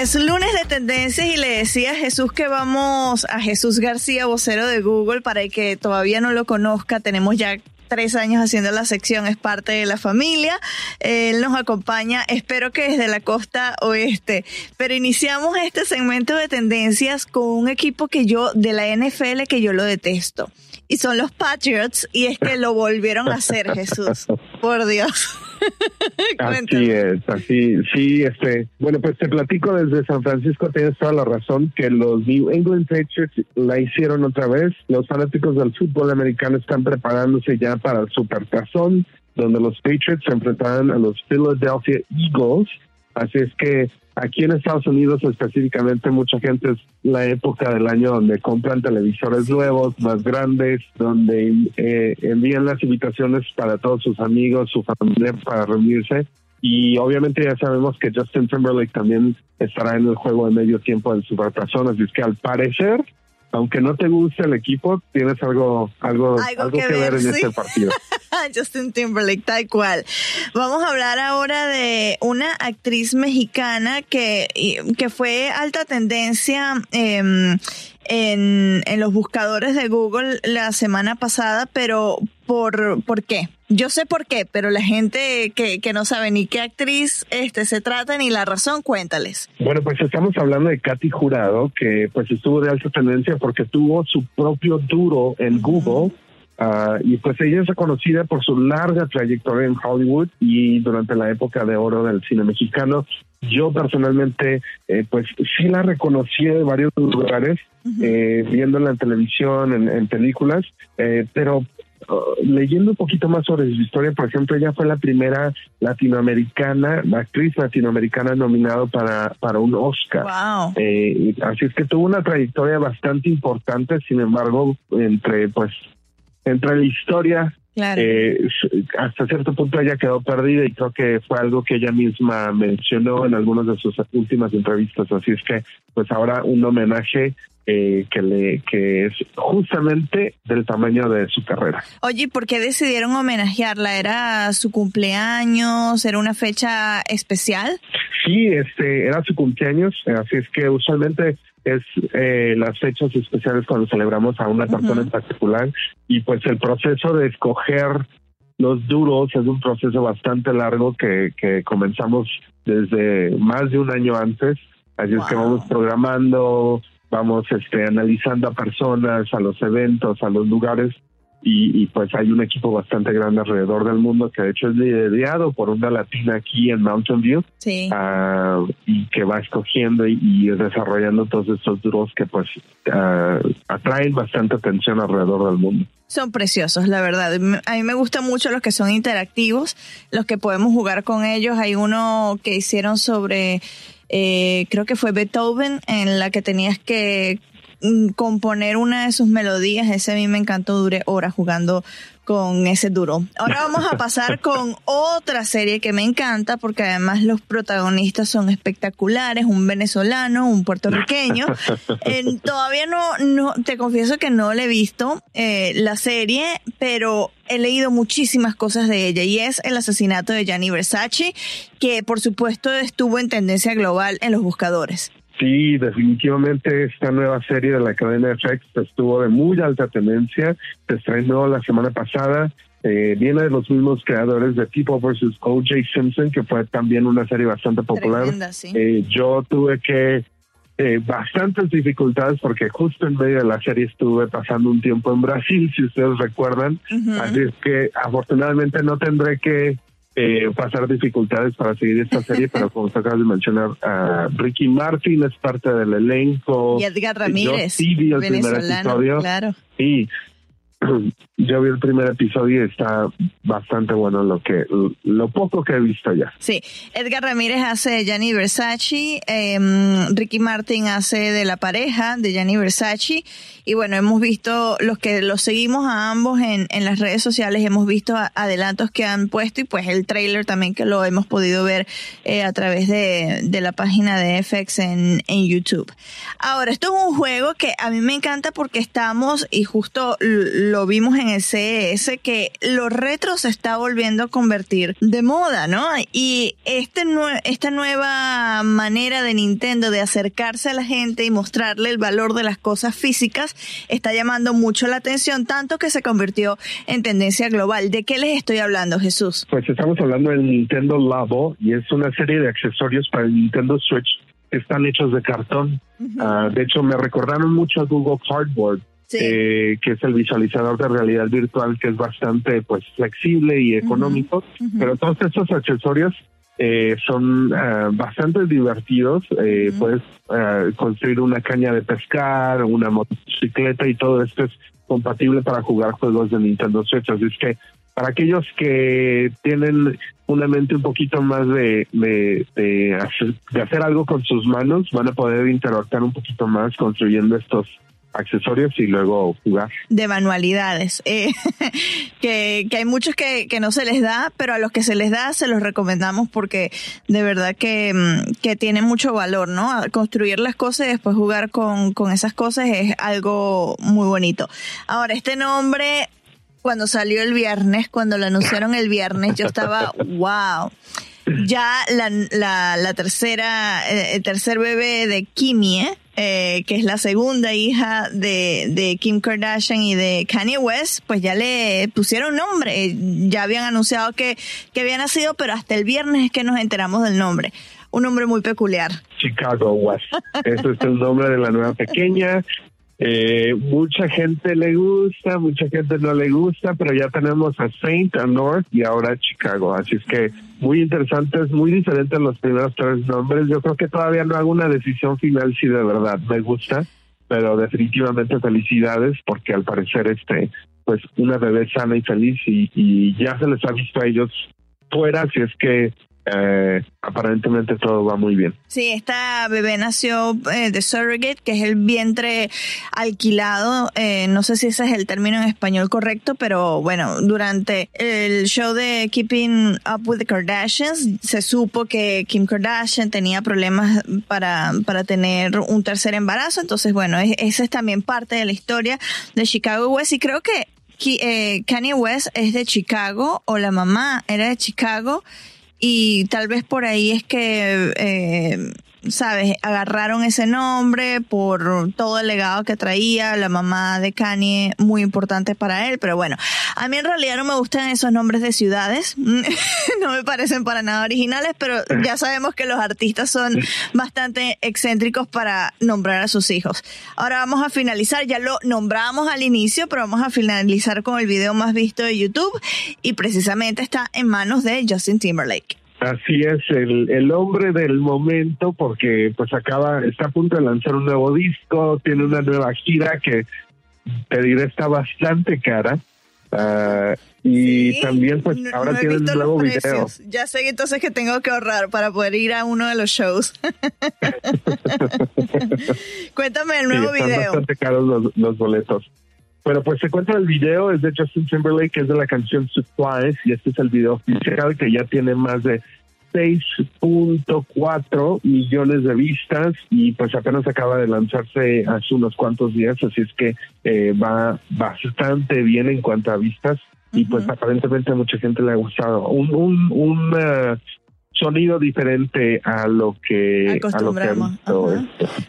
es lunes de tendencias y le decía a Jesús que vamos a Jesús García, vocero de Google, para el que todavía no lo conozca. Tenemos ya tres años haciendo la sección, es parte de la familia. Él nos acompaña, espero que desde la costa oeste. Pero iniciamos este segmento de tendencias con un equipo que yo, de la NFL, que yo lo detesto. Y son los Patriots, y es que lo volvieron a hacer, Jesús. Por Dios. así es, así, sí, este, bueno, pues te platico desde San Francisco, tienes toda la razón que los New England Patriots la hicieron otra vez, los fanáticos del fútbol americano están preparándose ya para el Supertazón, donde los Patriots se enfrentarán a los Philadelphia Eagles, así es que Aquí en Estados Unidos específicamente mucha gente es la época del año donde compran televisores nuevos, más grandes, donde eh, envían las invitaciones para todos sus amigos, su familia para reunirse. Y obviamente ya sabemos que Justin Timberlake también estará en el juego de medio tiempo en su Supertazón, así es que al parecer aunque no te guste el equipo, tienes algo, algo, algo, que, ver, en este partido. Justin Timberlake, tal cual. Vamos a hablar ahora de una actriz mexicana que, que fue alta tendencia em, en, en los buscadores de Google la semana pasada, pero ¿por, ¿por qué? Yo sé por qué, pero la gente que, que no sabe ni qué actriz este se trata ni la razón, cuéntales. Bueno, pues estamos hablando de Katy Jurado, que pues estuvo de alta tendencia porque tuvo su propio duro en Google. Uh, y pues ella es reconocida por su larga trayectoria en Hollywood y durante la época de oro del cine mexicano. Yo personalmente, eh, pues sí la reconocí de varios lugares, eh, viéndola en televisión, en, en películas, eh, pero Uh, leyendo un poquito más sobre su historia, por ejemplo, ella fue la primera latinoamericana, la actriz latinoamericana nominada para, para un Oscar. Eh, así es que tuvo una trayectoria bastante importante, sin embargo, entre pues entre la historia eh, hasta cierto punto ella quedó perdida y creo que fue algo que ella misma mencionó en algunas de sus últimas entrevistas. Así es que, pues ahora un homenaje eh, que le que es justamente del tamaño de su carrera. Oye, ¿por qué decidieron homenajearla? ¿Era su cumpleaños? ¿Era una fecha especial? Sí, este era su cumpleaños, así es que usualmente es eh, las fechas especiales cuando celebramos a una persona en particular y pues el proceso de escoger los duros es un proceso bastante largo que, que comenzamos desde más de un año antes, así es que vamos programando, vamos este analizando a personas, a los eventos, a los lugares y, pues hay un equipo bastante grande alrededor del mundo que de hecho es liderado por una latina aquí en Mountain View ah, y que va escogiendo y, desarrollando todos estos duros que pues ah, atraen bastante atención alrededor del mundo. Son preciosos, la verdad. A mí me gustan mucho los que son interactivos, los que podemos jugar con ellos. Hay uno que hicieron sobre, eh, creo que fue Beethoven, en la que tenías que componer una de sus melodías, ese a mí me encantó, duré horas jugando con ese duro. Ahora vamos a pasar con otra serie que me encanta porque además los protagonistas son espectaculares, un venezolano, un puertorriqueño. todavía no, no, te confieso que no le he visto eh, la serie, pero he leído muchísimas cosas de ella y es el asesinato de Gianni Versace, que por supuesto estuvo en tendencia global en los buscadores. Sí, definitivamente esta nueva serie de la cadena FX estuvo de muy alta tendencia. Se estrenó la semana pasada. Eh, viene de los mismos creadores de People vs. O.J. Simpson, que fue también una serie bastante popular. Eh, yo tuve que eh, bastantes dificultades porque justo en medio de la serie estuve pasando un tiempo en Brasil, si ustedes recuerdan. Así es que afortunadamente no tendré que eh, pasar dificultades para seguir esta serie, pero como acabas de mencionar, Ricky Martin es parte del elenco. Y Edgar Ramírez, el venezolano, claro. Sí, yo vi el primer episodio y está bastante bueno lo que lo poco que he visto ya. Sí, Edgar Ramírez hace de Gianni Versace, em, Ricky Martin hace de la pareja de Gianni Versace y bueno, hemos visto los que los seguimos a ambos en, en las redes sociales, hemos visto adelantos que han puesto y pues el trailer también que lo hemos podido ver eh, a través de, de, la página de FX en, en YouTube. Ahora, esto es un juego que a mí me encanta porque estamos y justo lo vimos en el CES que lo retro se está volviendo a convertir de moda, ¿no? Y este esta nueva manera de Nintendo de acercarse a la gente y mostrarle el valor de las cosas físicas está llamando mucho la atención, tanto que se convirtió en tendencia global. ¿De qué les estoy hablando, Jesús? Pues estamos hablando del Nintendo Labo y es una serie de accesorios para el Nintendo Switch que están hechos de cartón. Ah, de hecho, me recordaron mucho a Google Cardboard eh, que es el visualizador de realidad virtual que es bastante pues flexible y económico, pero todos estos accesorios eh, son uh, bastante divertidos. Eh, Puedes construir una caña de pescar, una motocicleta y todo esto es compatible para jugar juegos de Nintendo Switch. Así es que para aquellos que tienen una mente un poquito más de, de, de, hacer, de hacer algo con sus manos, van a poder interactuar un poquito más construyendo estos accesorios y luego jugar. De manualidades, eh, que, que, hay muchos que, que, no se les da, pero a los que se les da se los recomendamos porque de verdad que, mm, que tiene mucho valor, ¿no? Construir las cosas y después jugar con, con esas cosas es algo muy bonito. Ahora, este nombre, cuando salió el viernes, cuando lo anunciaron el viernes, yo estaba, wow ya la, la, la tercera, eh, el tercer bebé de Kimie, eh, que es la segunda hija de, de Kim Kardashian y de Kanye West, pues ya le pusieron nombre. Ya habían anunciado que, que había nacido, pero hasta el viernes es que nos enteramos del nombre. Un nombre muy peculiar. Chicago West. Ese es el nombre de la nueva pequeña. Eh, mucha gente le gusta, mucha gente no le gusta, pero ya tenemos a Saint, a North y ahora a Chicago. Así es que muy interesantes, muy diferentes los primeros tres nombres. Yo creo que todavía no hago una decisión final si de verdad me gusta, pero definitivamente felicidades porque al parecer este, pues una bebé sana y feliz y, y ya se les ha visto a ellos fuera, si es que eh, aparentemente todo va muy bien. Sí, esta bebé nació eh, de surrogate, que es el vientre alquilado. Eh, no sé si ese es el término en español correcto, pero bueno, durante el show de Keeping Up with the Kardashians se supo que Kim Kardashian tenía problemas para, para tener un tercer embarazo. Entonces, bueno, esa es también parte de la historia de Chicago West y creo que Kanye West es de Chicago o la mamá era de Chicago y tal vez por ahí es que eh, ¿sabes? Agarraron ese nombre por todo el legado que traía, la mamá de Kanye, muy importante para él, pero bueno, a mí en realidad no me gustan esos nombres de ciudades, no me parecen para nada originales, pero ya sabemos que los artistas son bastante excéntricos para nombrar a sus hijos. Ahora vamos a finalizar, ya lo nombramos al inicio, pero vamos a finalizar con el video más visto de YouTube y precisamente está en manos de Justin Timberlake. Así es, el, el hombre del momento, porque pues acaba, está a punto de lanzar un nuevo disco, tiene una nueva gira que te diré está bastante cara. Ah, y también pues ahora no tienen un nuevo video. Ya sé entonces que tengo que ahorrar para poder ir a uno de los shows. Cuéntame el nuevo video. Están bastante caros los, los boletos. Bueno, pues se cuenta el video, es de Justin Timberlake, que es de la canción Supplies, y este es el video oficial que ya tiene más de 6.4 millones de vistas y pues apenas acaba de lanzarse hace unos cuantos días, así es que eh, va bastante bien en cuanto a vistas y pues aparentemente a mucha gente le ha gustado. Un, un, un uh, sonido diferente a lo que acostumbramos.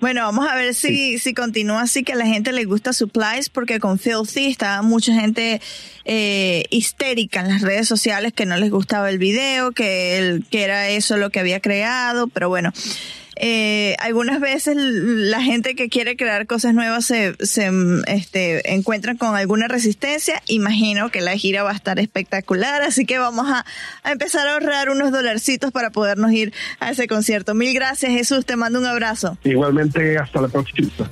bueno, vamos a ver si, si continúa así que a la gente le gusta Supplies, porque con Filthy estaba mucha gente eh, histérica en las redes sociales que no les gustaba el video, que, el, que era eso lo que había creado, pero bueno eh, algunas veces la gente que quiere crear cosas nuevas se, se este, encuentran con alguna resistencia. Imagino que la gira va a estar espectacular, así que vamos a, a empezar a ahorrar unos dolarcitos para podernos ir a ese concierto. Mil gracias, Jesús. Te mando un abrazo. Igualmente, hasta la próxima.